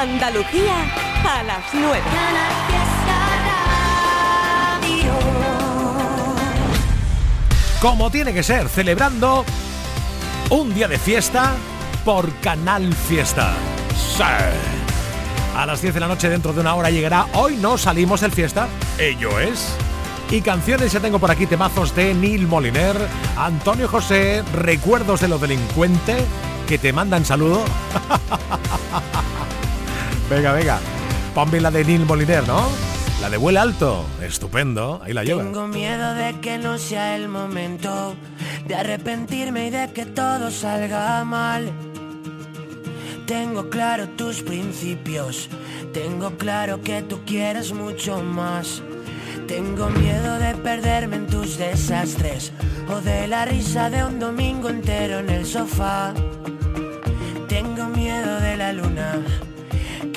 Andalucía a las 9. Como tiene que ser, celebrando un día de fiesta por Canal Fiesta. A las 10 de la noche dentro de una hora llegará Hoy no salimos del fiesta, ello es. Y canciones ya tengo por aquí temazos de Neil Moliner, Antonio José, recuerdos de lo delincuente que te mandan saludo. venga, venga. Ponme la de Neil Moliner, ¿no? La de vuelo alto, estupendo, ahí la lleva. Tengo miedo de que no sea el momento de arrepentirme y de que todo salga mal. Tengo claro tus principios, tengo claro que tú quieres mucho más. Tengo miedo de perderme en tus desastres o de la risa de un domingo entero en el sofá. Tengo miedo de la luna,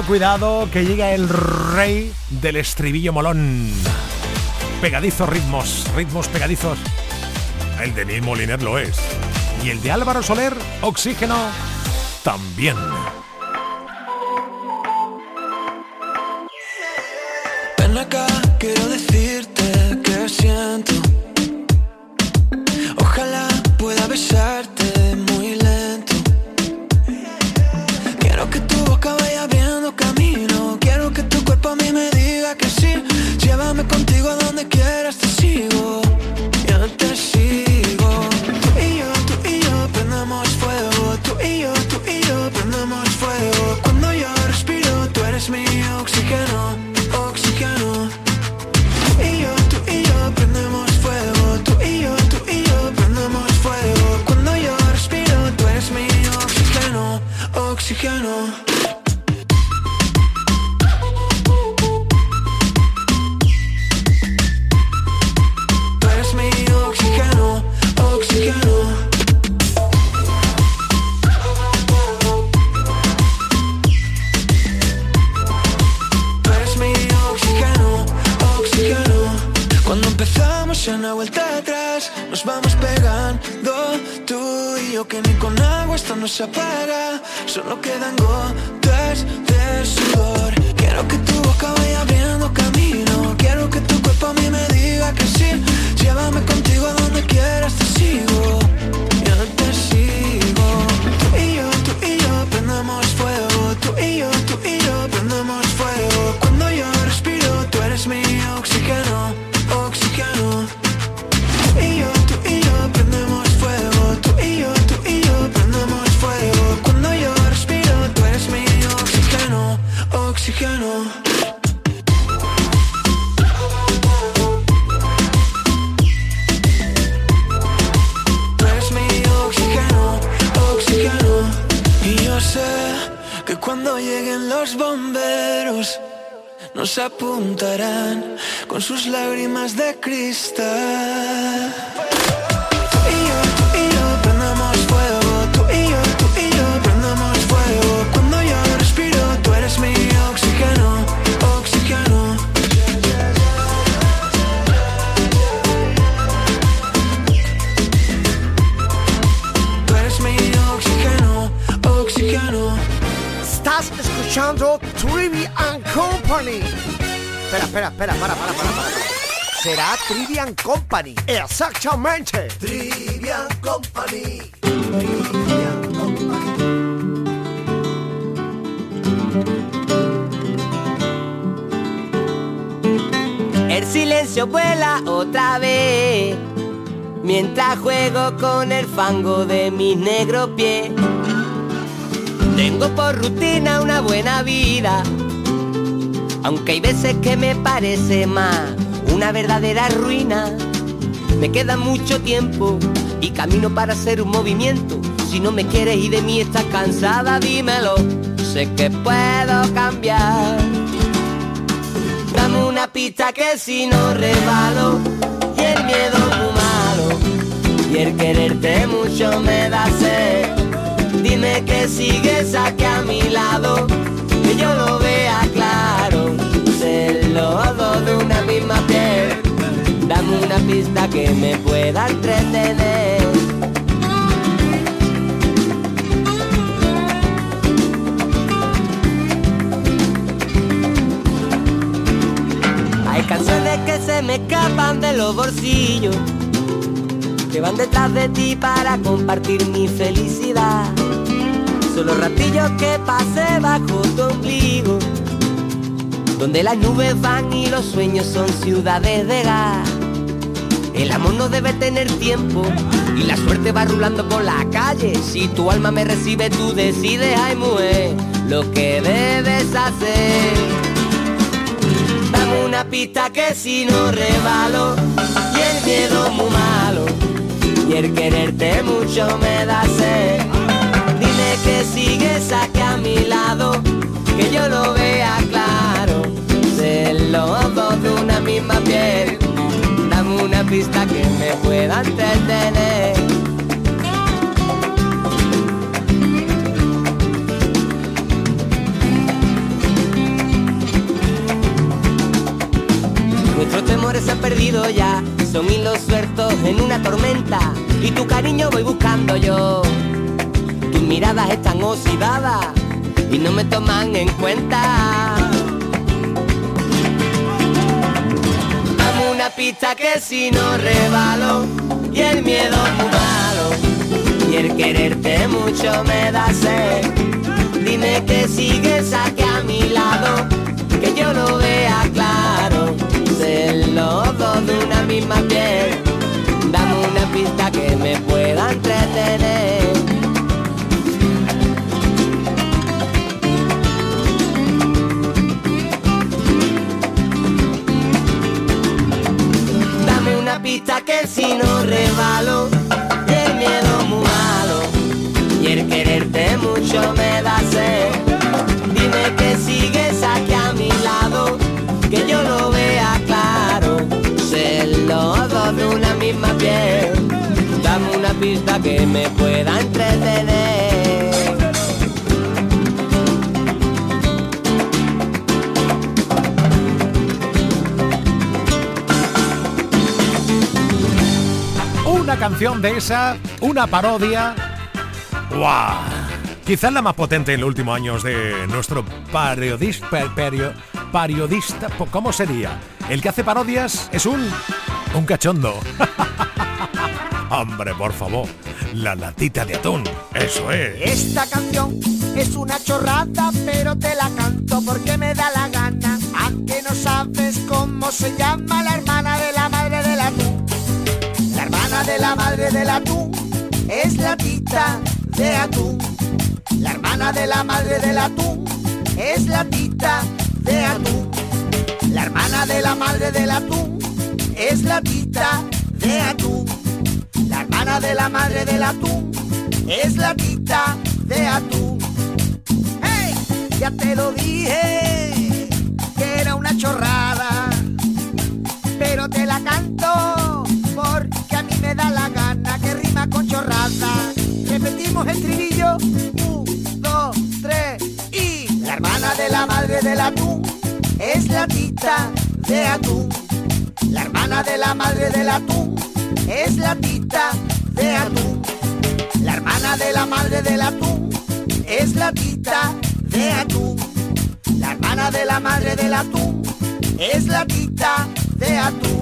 Cuidado, que llega el rey del estribillo molón. Pegadizos ritmos, ritmos pegadizos. El de Neil Moliner lo es. Y el de Álvaro Soler, Oxígeno, también. Lleguen los bomberos nos apuntarán con sus lágrimas de cristal. Escuchando Trivian Company. Espera, espera, espera, para, para, para, para. Será Trivian Company. Exactamente. Trivian Company. Trivian Company. El silencio vuela otra vez mientras juego con el fango de mis negros pies. Tengo por rutina una buena vida, aunque hay veces que me parece más una verdadera ruina. Me queda mucho tiempo y camino para hacer un movimiento. Si no me quieres y de mí estás cansada, dímelo. Sé que puedo cambiar. Dame una pista que si no rebalo y el miedo muy malo y el quererte mucho me da sed. Dime que sigues aquí a mi lado, que yo lo vea claro. Ser los dos de una misma piel. Dame una pista que me pueda entretener. Hay canciones que se me escapan de los bolsillos, que van detrás de ti para compartir mi felicidad. Son los ratillos que pasé bajo tu ombligo, donde las nubes van y los sueños son ciudades de gas. El amor no debe tener tiempo y la suerte va rulando por la calle. Si tu alma me recibe, tú decides, ay mujer, lo que debes hacer. Dame una pista que si no rebalo y el miedo muy malo y el quererte mucho me da sed. Que sigues aquí a mi lado, que yo lo vea claro. Ser los dos de una misma piel. Dame una pista que me pueda entretener. Nuestros temores se han perdido ya, son hilos sueltos en una tormenta y tu cariño voy buscando yo. Miradas están oxidadas y no me toman en cuenta. Dame una pista que si no rebalo y el miedo es malo y el quererte mucho me da sed. Dime que sigues aquí a mi lado, que yo lo vea claro. Ser los dos de una misma piel. Dame una pista que me pueda entretener. Pista que si no rebalo el miedo muy malo y el quererte mucho me da sed. Dime que sigues aquí a mi lado, que yo lo vea claro. Ser los dos de una misma piel. Dame una pista que me pueda entretener. Canción de esa, una parodia, ¡Guau! Quizás la más potente en los últimos años de nuestro periodista, periodista, ¿cómo sería? El que hace parodias es un, un cachondo. Hombre, por favor, la latita de atún, eso es. Esta canción es una chorrada, pero te la canto porque me da la gana. Aunque no sabes cómo se llama la hermana de la de la madre del atún es la tita de atún. La hermana de la madre del atún es la tita de atún. La hermana de la madre del atún es la tita de atún. La hermana de la madre del atún es la tita de atún. ¡Hey! Ya te lo dije que era una chorrada, pero te la canto da la gana que rima con chorrada. Repetimos el trinillo la hermana de la madre del atún es la tita de atún. La hermana de la madre del atún es la tita de atún. La hermana de la madre del atún es la tita de atún. La hermana de la madre del atún es la tita de atún.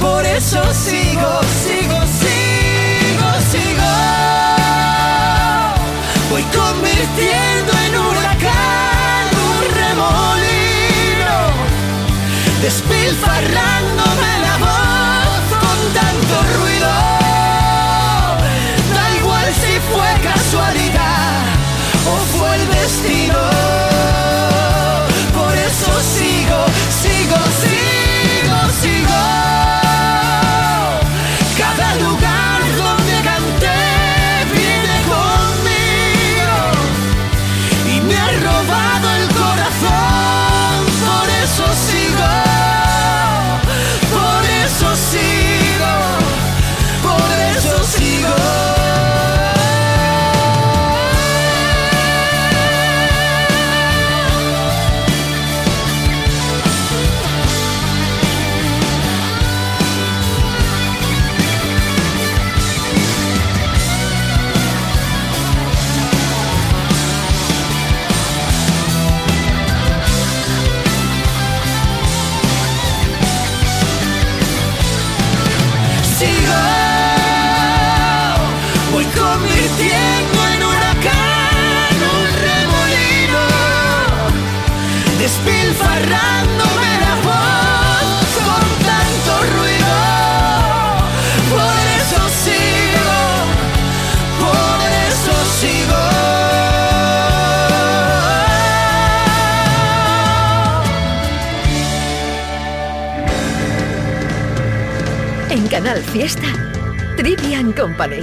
Por eso sigo, sigo, sigo, sigo. Voy convirtiendo en huracán un remolino, despilfarrándome la voz Canal Fiesta, Trivian Company.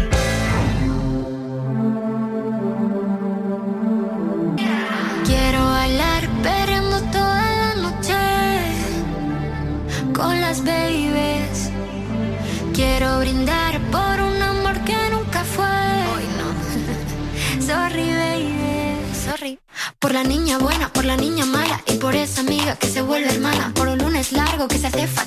Quiero bailar perreando toda la noche con las babies. Quiero brindar por un amor que nunca fue. Hoy no. Sorry, baby. Sorry. Por la niña buena, por la niña mala y por esa amiga que se vuelve hermana. Por un lunes largo que se hace fatal,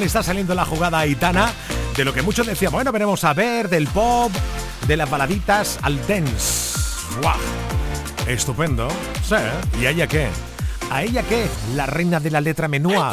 le está saliendo la jugada a Aitana? De lo que muchos decíamos, bueno, veremos a ver del pop, de las baladitas al dance. ¡Guau! Estupendo. Sí. ¿Y a ella qué? ¿A ella qué? La reina de la letra menúa.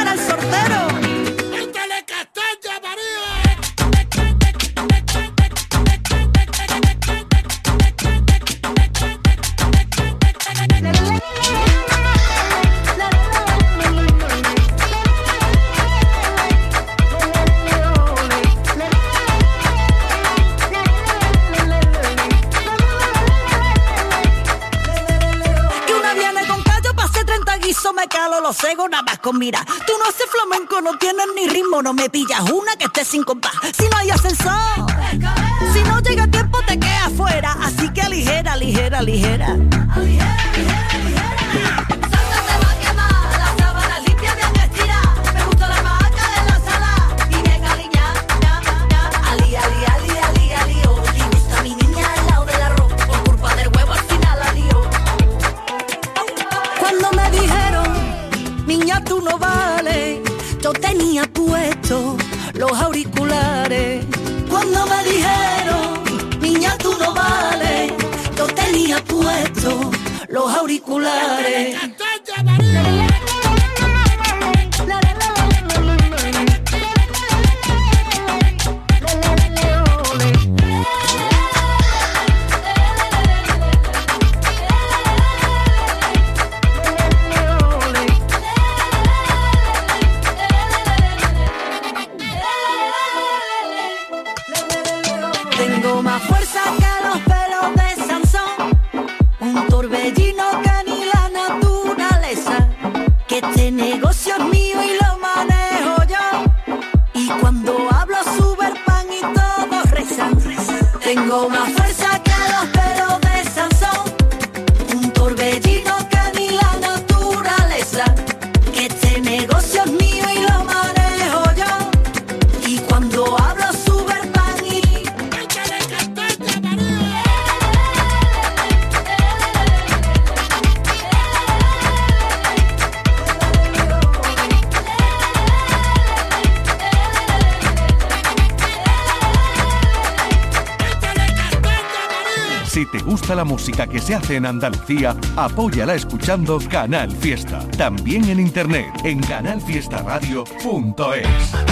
no me pillas una que esté sin compás. La música que se hace en Andalucía, apóyala escuchando Canal Fiesta. También en internet en canalfiestaradio.es.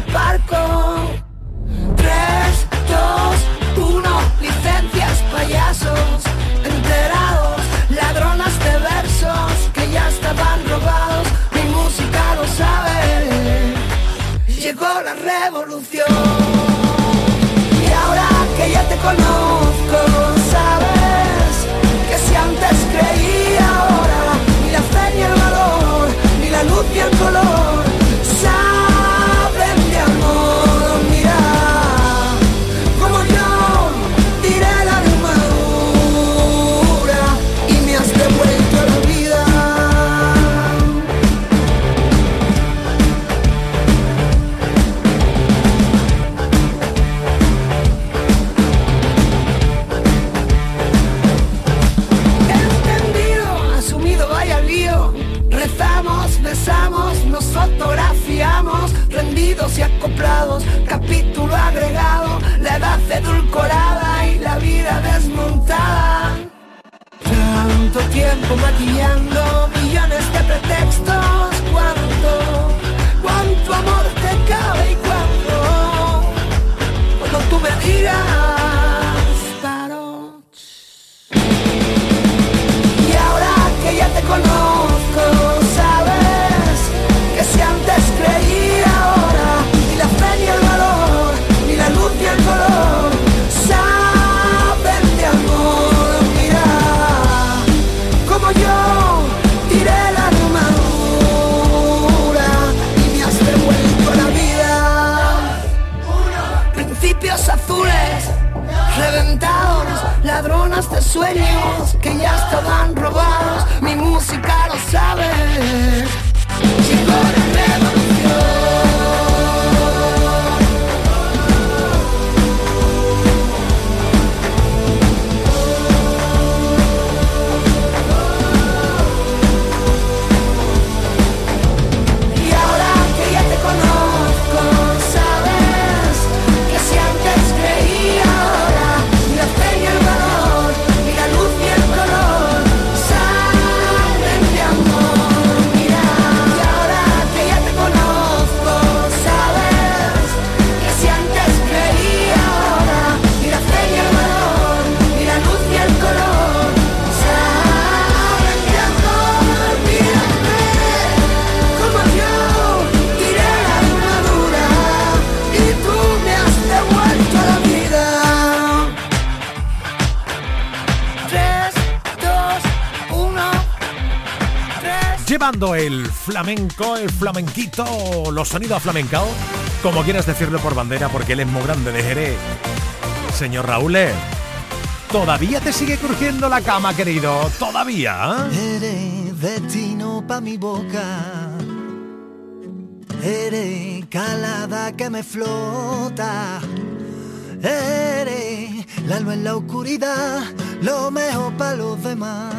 parco. 3, 2, 1, licencias, payasos, enterados, ladronas de versos que ya estaban robados, mi música lo sabe, llegó la revolución. Y ahora que ya te conozco, Rezamos, besamos, nos fotografiamos, rendidos y acoplados. Capítulo agregado, la edad edulcorada y la vida desmontada. Tanto tiempo maquillando millones de pretextos. ¿Cuánto, cuánto amor te cabe y cuánto? Cuando tú me digas, que ya estaban robados. Mi música El flamenco, el flamenquito, los sonidos flamencaos, como quieras decirlo por bandera, porque él es muy grande de Jerez. Señor Raúl, ¿eh? ¿todavía te sigue crujiendo la cama, querido? ¿Todavía? Eres destino pa' mi boca. Eres calada que me flota. Eres la luz en la oscuridad, lo mejor para los demás.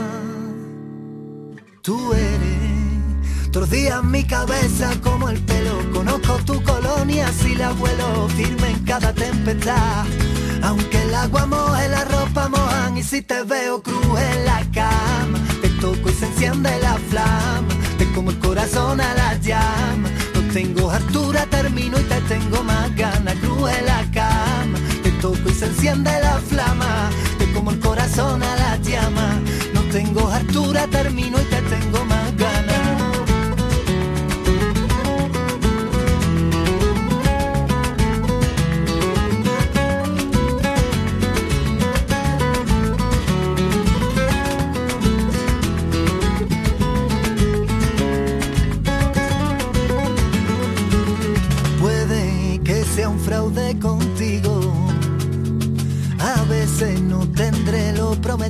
Tú eres tordía en mi cabeza como el pelo. Conozco tu colonia si la vuelo firme en cada tempestad. Aunque el agua moje, la ropa mojan y si te veo cruz en la cama, te toco y se enciende la flama. Te como el corazón a la llama. No tengo altura, termino y te tengo más ganas. Cruz en la cama, te toco y se enciende la flama. Te como el corazón a la llama. No tengo hartura, termino y te tengo más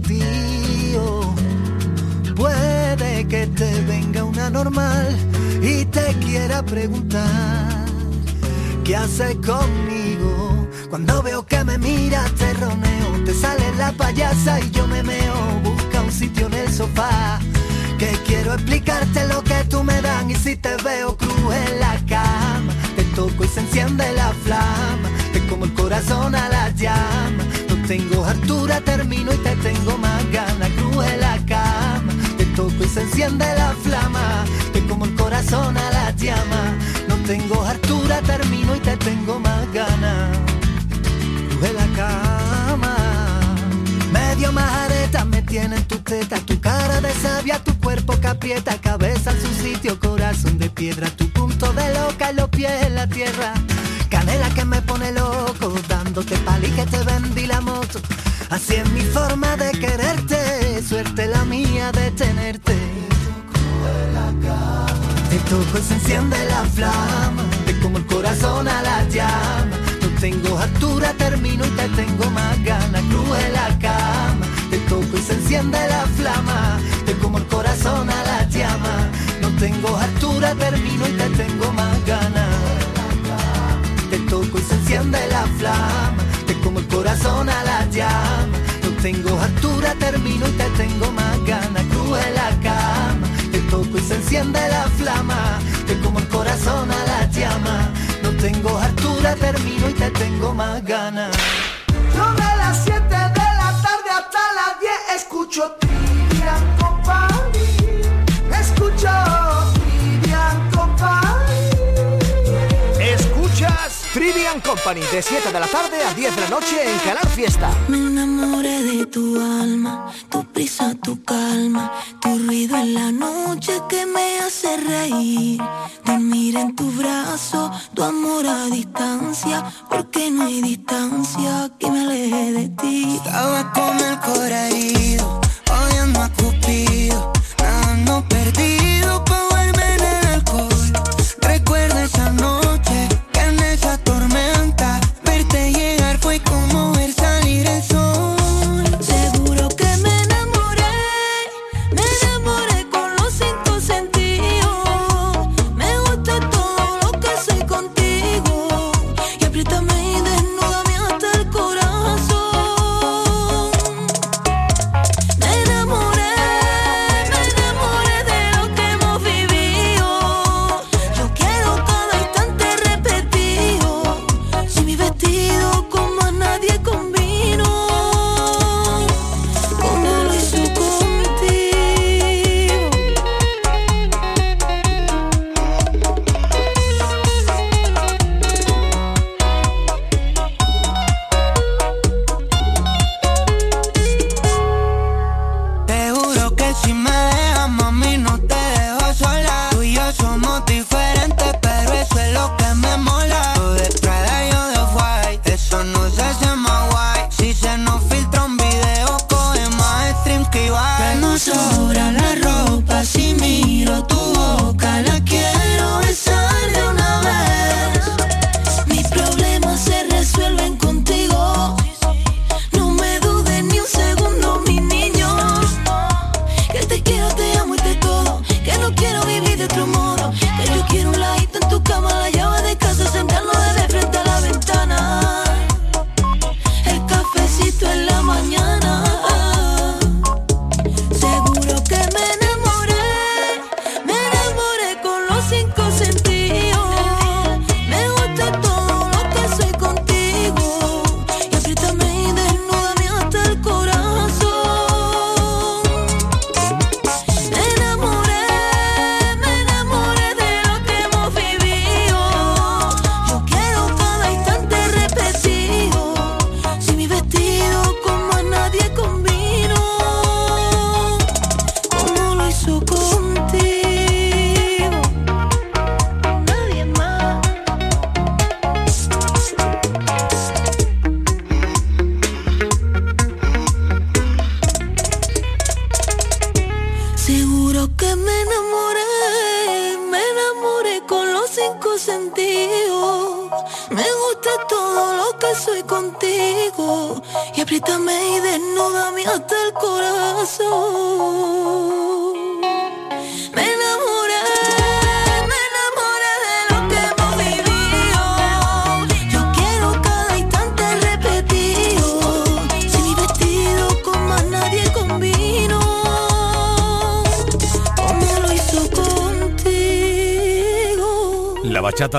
prometido. Puede que te venga una normal y te quiera preguntar qué haces conmigo. Cuando veo que me miras te roneo, te sale la payasa y yo me meo. Busca un sitio en el sofá que quiero explicarte lo que tú me dan y si te veo cruz en la cama te toco y se enciende la flama te como el corazón a la llama tengo hartura termino y te tengo más ganas. Cruz en la cama te toco y se enciende la flama. Te como el corazón a la llama. No tengo hartura termino y te tengo más ganas. Cruz en la cama. Medio majareta me tienen tu teta, tu cara de sabia, tu cuerpo que aprieta, cabeza en su sitio, corazón de piedra, tu punto de loca y los pies en la tierra. Canela que me pone loco, dándote pali que te vendí la moto. Así es mi forma de quererte, suerte la mía de tenerte. Te toco y se enciende la flama, te como el corazón a la llama. No tengo altura, termino y te tengo más ganas. Cruz en la cama, te toco y se enciende la flama. Te como el corazón a la llama. No tengo altura, termino y te tengo más ganas. Enciende la flama. Te como el corazón a la llama. No tengo altura, termino y te tengo más ganas. Cruz en la cama, te toco y se enciende la flama. Te como el corazón a la llama. No tengo altura, termino y te tengo más ganas. Yo de las 7 de la tarde hasta las 10 escucho Trivian Company de 7 de la tarde a 10 de la noche en Canal Fiesta. Me enamoré de tu alma, tu prisa, tu calma, tu ruido en la noche que me hace reír. Dormir en tu brazo, tu amor a distancia, porque no hay distancia que me aleje de ti. Estaba con el corazón herido, odiando a Cupido,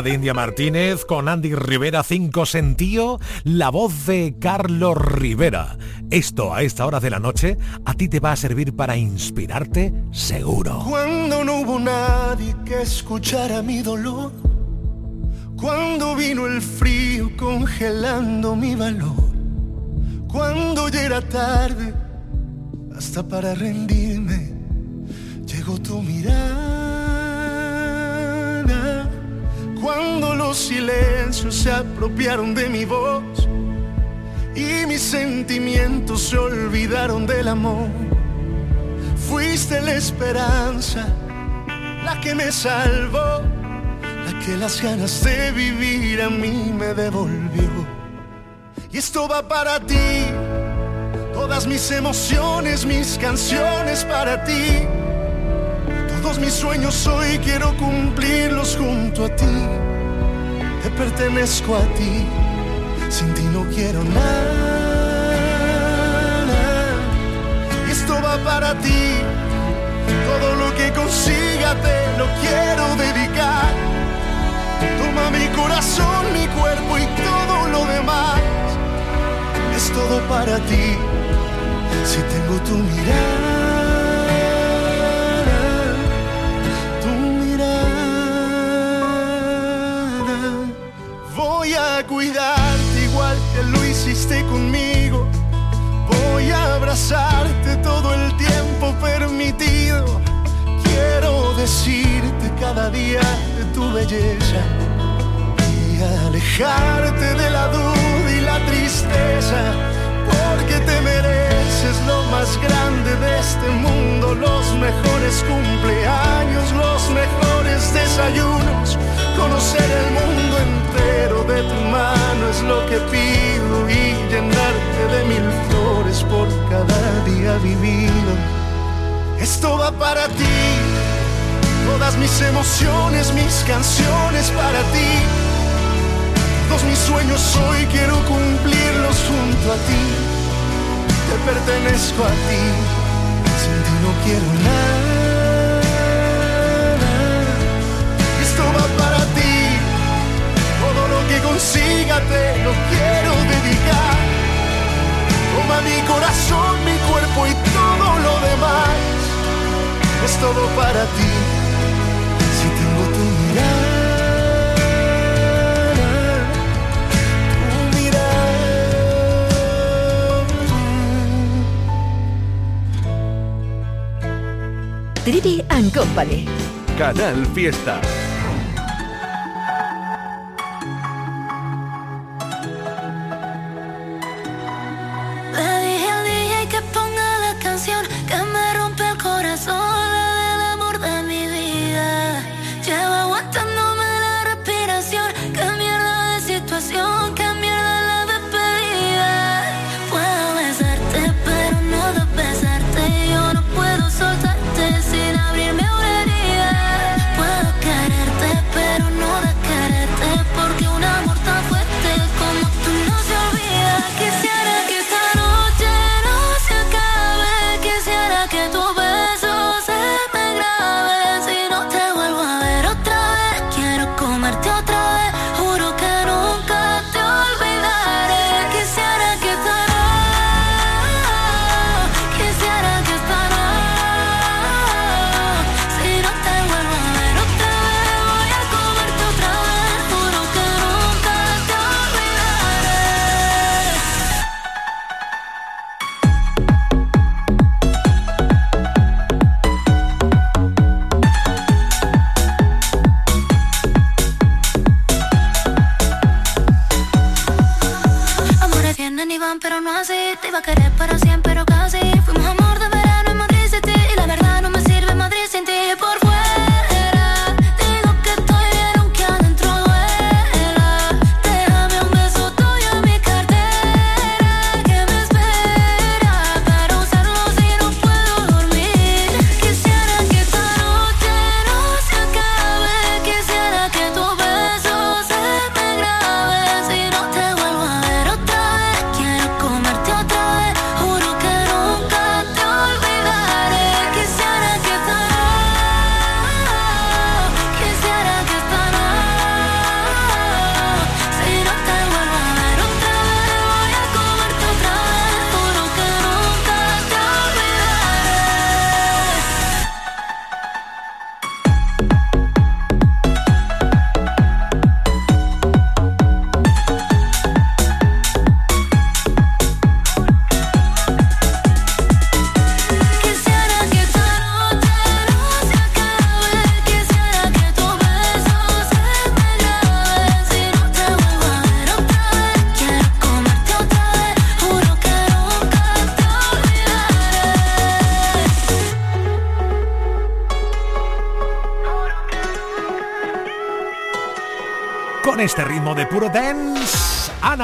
India Martínez con Andy Rivera, cinco sentido, la voz de Carlos Rivera. Esto a esta hora de la noche a ti te va a servir para inspirarte seguro. Cuando no hubo nadie que escuchara mi dolor. Cuando vino el frío congelando mi valor. Cuando ya era tarde, hasta para rendirme, Cuando los silencios se apropiaron de mi voz y mis sentimientos se olvidaron del amor. Fuiste la esperanza, la que me salvó, la que las ganas de vivir a mí me devolvió. Y esto va para ti, todas mis emociones, mis canciones para ti. Todos mis sueños hoy quiero cumplirlos junto a ti. Te pertenezco a ti, sin ti no quiero nada. Y esto va para ti, todo lo que consiga te lo quiero dedicar. Toma mi corazón, mi cuerpo y todo lo demás. Es todo para ti, si tengo tu mirada. Cuidarte igual que lo hiciste conmigo. Voy a abrazarte todo el tiempo permitido. Quiero decirte cada día de tu belleza y alejarte de la duda y la tristeza. Porque te mereces lo más grande de este mundo, los mejores cumpleaños, los mejores desayunos. Conocer el mundo entero de tu mano es lo que pido y llenarte de mil flores por cada día vivido. Esto va para ti, todas mis emociones, mis canciones para ti. Todos mis sueños hoy quiero cumplirlos junto a ti. Te pertenezco a ti, sin ti no quiero nada. Esto va para ti, todo lo que consiga te lo quiero dedicar. Toma mi corazón, mi cuerpo y todo lo demás. Es todo para ti, Trivi and Company. Canal Fiesta. vienen y van, pero no así. Te iba a querer para siempre, pero casi. Fuimos a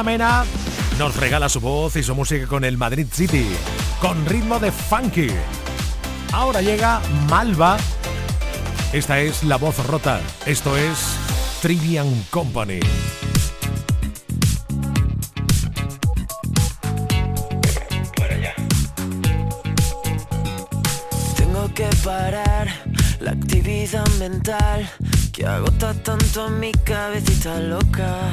Mena nos regala su voz y su música con el Madrid City, con ritmo de funky. Ahora llega Malva. Esta es la voz rota. Esto es Trivian Company. Tengo que parar la actividad mental que agota tanto a mi cabecita loca.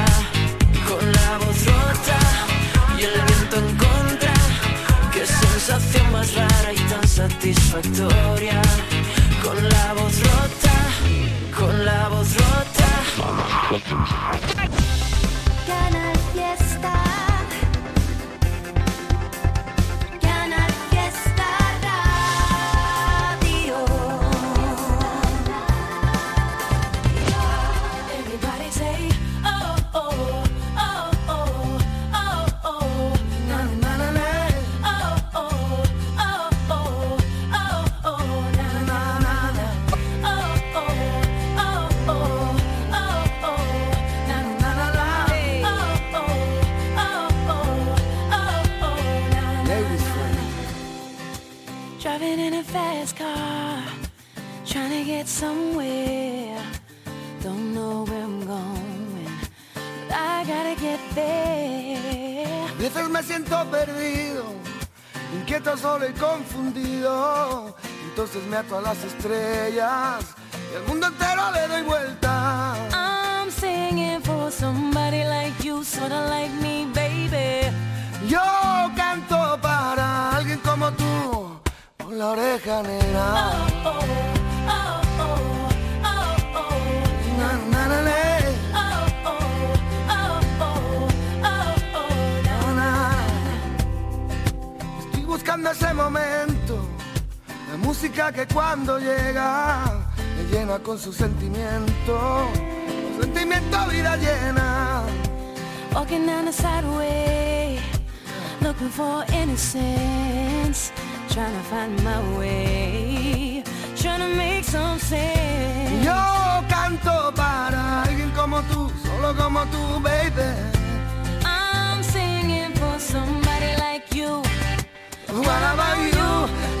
Satisfactoria. Con la voz rota, con la voz rota. Fast car, trying to get somewhere. Don't know where I'm going, but I gotta get there. A veces me siento perdido, inquieto, solo y confundido. Entonces me ato a las estrellas y al mundo entero le doy vuelta. I'm singing for somebody like you, sorta like me, baby. Yo canto para alguien como tú, la oreja negra. Estoy buscando ese momento, la música que cuando llega me llena con su sentimiento, su sentimiento vida llena. Walking down the sideway, looking for innocence, trying to find my way, trying to make some sense. Yo canto para alguien como tú, solo como tú, baby. I'm singing for somebody like you. What about you?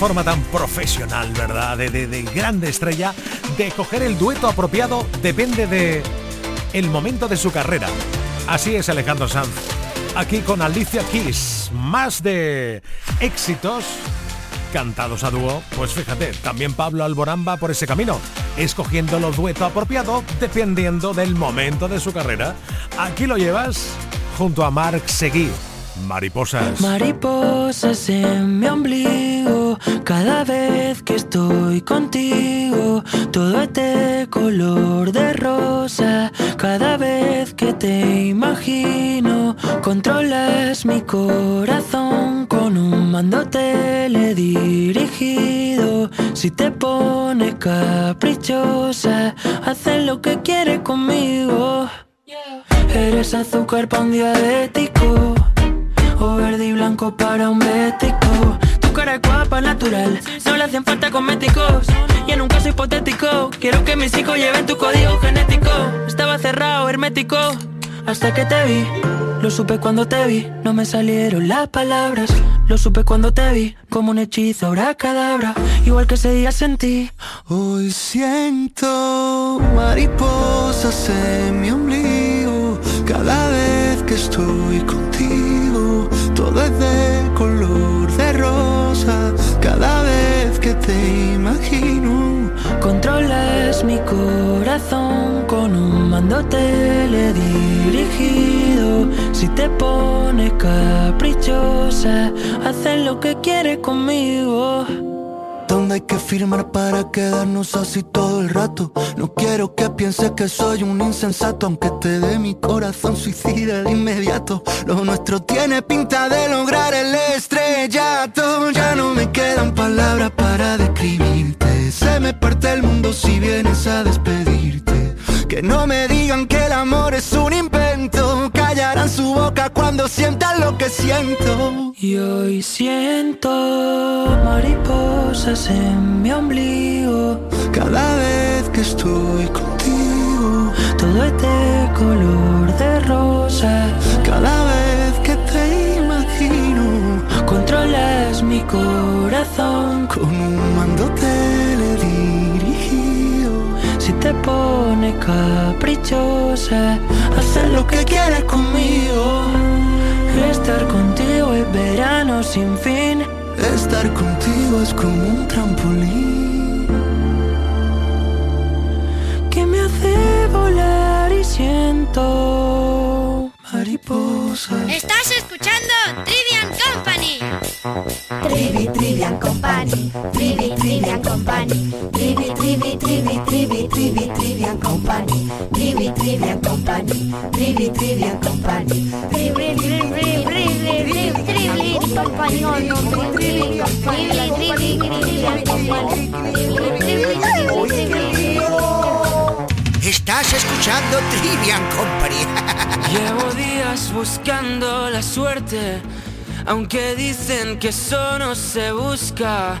Forma tan profesional, ¿verdad? De, de- de grande estrella de coger el dueto apropiado depende de el momento de su carrera. Así es Alejandro Sanz. Aquí con Alicia Keys. Más de éxitos cantados a dúo. Pues fíjate, también Pablo Alborán va por ese camino, escogiendo los duetos apropiados dependiendo del momento de su carrera. Aquí lo llevas junto a Marc Seguí. Mariposas. Mariposas en mi ombligo, cada vez que estoy contigo, todo es de color de rosa, cada vez que te imagino, controlas mi corazón con un mando teledirigido, si te pones caprichosa, haces lo que quieres conmigo. Eres azúcar para un diabético o verde y blanco para un bético. Tu cara es guapa, natural, no le hacen falta cosméticos. Y en un caso hipotético, quiero que mis hijos lleven tu código genético. Estaba cerrado, hermético, hasta que te vi. Lo supe cuando te vi, no me salieron las palabras. Lo supe cuando te vi, como un hechizo, ahora cadabra. Igual que ese día sentí. Hoy siento mariposas en mi ombligo cada vez que estoy contigo. Todo es de color de rosa cada vez que te imagino. Controlas mi corazón con un mando teledirigido. Si te pones caprichosa, haces lo que quieres conmigo. ¿Dónde hay que firmar para quedarnos así todo el rato? No quiero que pienses que soy un insensato, aunque te dé mi corazón suicida de inmediato. Lo nuestro tiene pinta de lograr el estrellato. Ya no me quedan palabras para describirte. Se me parte el mundo si vienes a despedirte. Que no me digan que el amor es un invento. Callarán su boca cuando sientan lo que siento. Y hoy siento mariposas en mi ombligo. Cada vez que estoy contigo, todo es de color de rosa. Cada vez que te imagino, controlas mi corazón con un mando teledirigido. Te pones caprichosa, haces lo que quieres conmigo. Estar contigo es verano sin fin. Estar contigo es como un trampolín que me hace volar y siento mariposas. Estás escuchando Trivian Company. Trivi, Trivian Company. Trivi, Trivian Company. Trivi, Trivi, Trivi, Trivi, Trivi, Trivian Company. Trivi, Trivian Company. Trivi, Trivian Company. Trivi, Trivi, Trivi, Trivi, Trivi, Company. Trivi, Trivi, Trivi, Trivi, Estás escuchando Trivian Company. Llevo días buscando la suerte, aunque dicen que eso no se busca.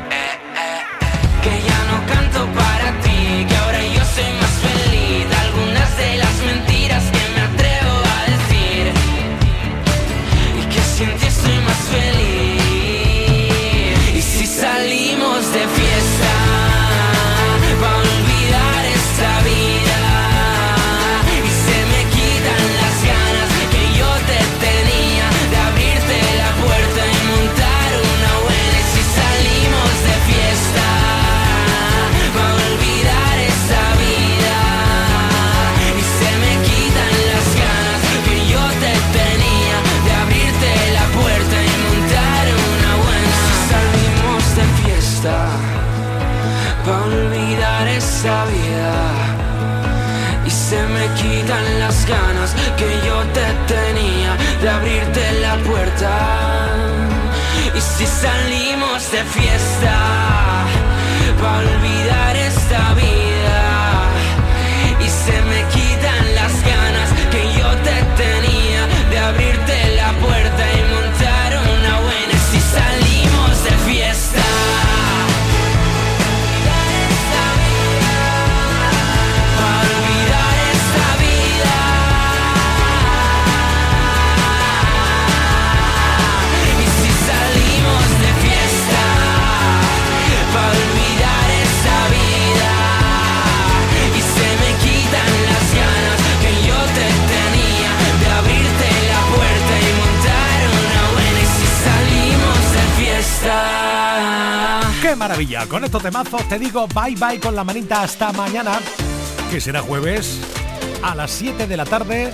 si salimos de fiesta, maravilla! Con estos temazos te digo bye bye con la manita hasta mañana, que será jueves a las 7 de la tarde.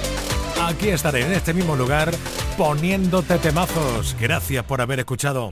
Aquí estaré en este mismo lugar poniéndote temazos. Gracias por haber escuchado.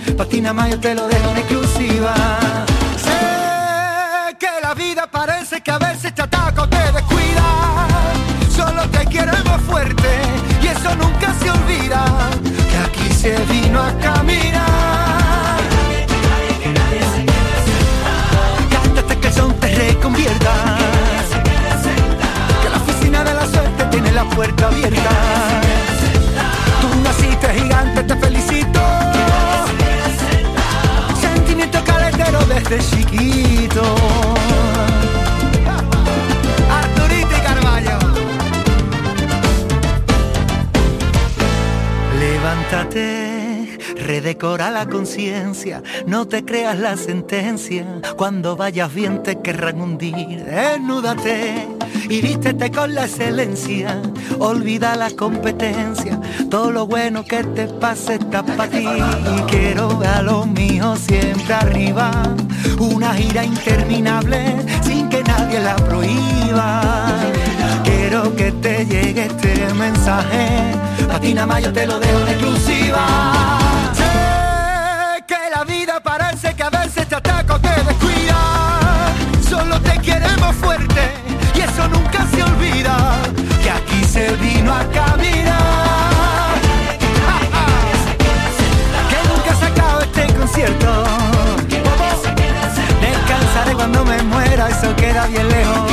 Patina más yo te lo dejo en exclusiva. Sé que la vida parece que a veces te ataca o te descuida. Solo te queremos fuerte y eso nunca se olvida. Que aquí se vino a caminar. Cántate que el son te reconvierta. Que la oficina de la suerte tiene la puerta abierta. desde chiquito. Arturito y Carballo. Levántate, redecora la conciencia, no te creas la sentencia. Cuando vayas bien te querrán hundir. Desnúdate y vístete con la excelencia. Olvida la competencia, todo lo bueno que te pase está para ti. Y quiero ver a los míos siempre arriba una gira interminable sin que nadie la prohíba, quiero que te llegue este mensaje a ti nada más yo te lo dejo en exclusiva. Sé que la vida parece que a veces te ataca o te descuida. Solo te queremos fuerte y eso nunca se olvida. Que aquí se vino a caminar. Eso queda bien lejos.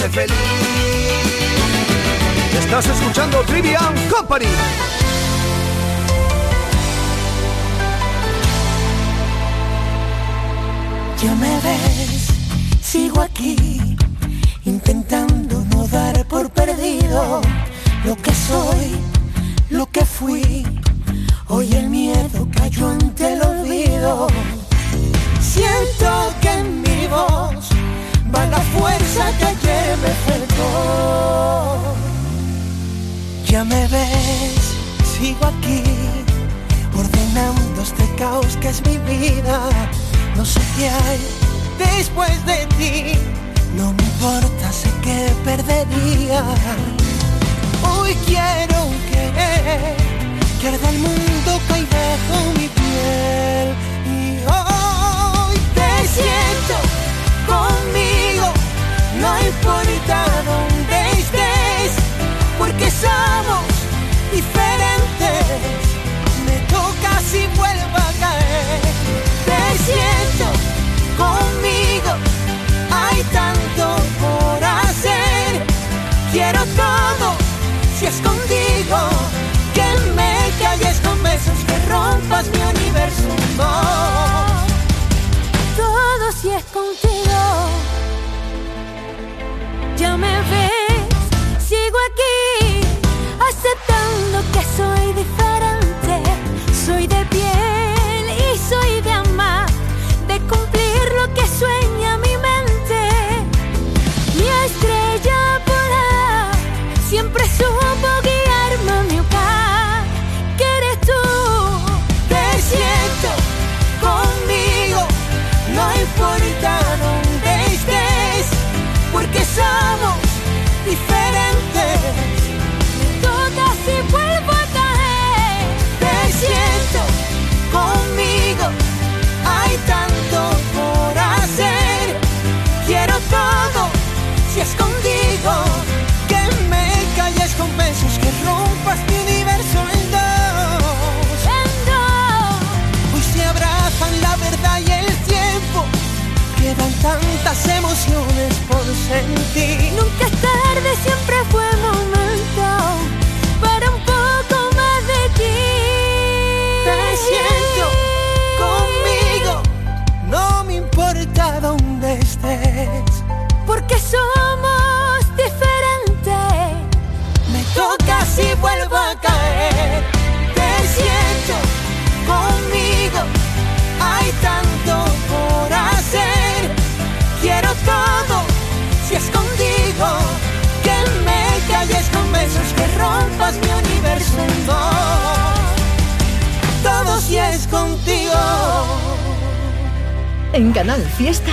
Sé feliz. Estás escuchando Trivian Company. Ya me ves, sigo aquí, intentando no dar por perdido lo que soy, lo que fui. Hoy el miedo cayó ante el olvido. Siento va la fuerza que ayer me faltó. Ya me ves, sigo aquí, ordenando este caos que es mi vida. No sé qué hay después de ti, no me importa, sé que perdería. Hoy quiero que arda el mundo cae bajo mi piel. Y hoy te siento conmigo, no importa dónde estés, porque somos diferentes. Me toca si vuelvo a caer. Te siento conmigo, hay tanto por hacer. Quiero todo si es contigo, que me calles con besos, que rompas mi universo. Todo si es contigo. Ya me ves, sigo aquí, aceptando que soy diferente. Soy de piel y soy de amar, de cumplir lo que sueña mi tantas emociones por sentir. Nunca es tarde, siempre Todo si es contigo. En Canal Fiesta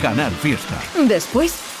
Canal Fiesta. Después,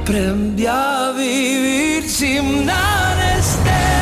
aprendí a vivir sin anestesia,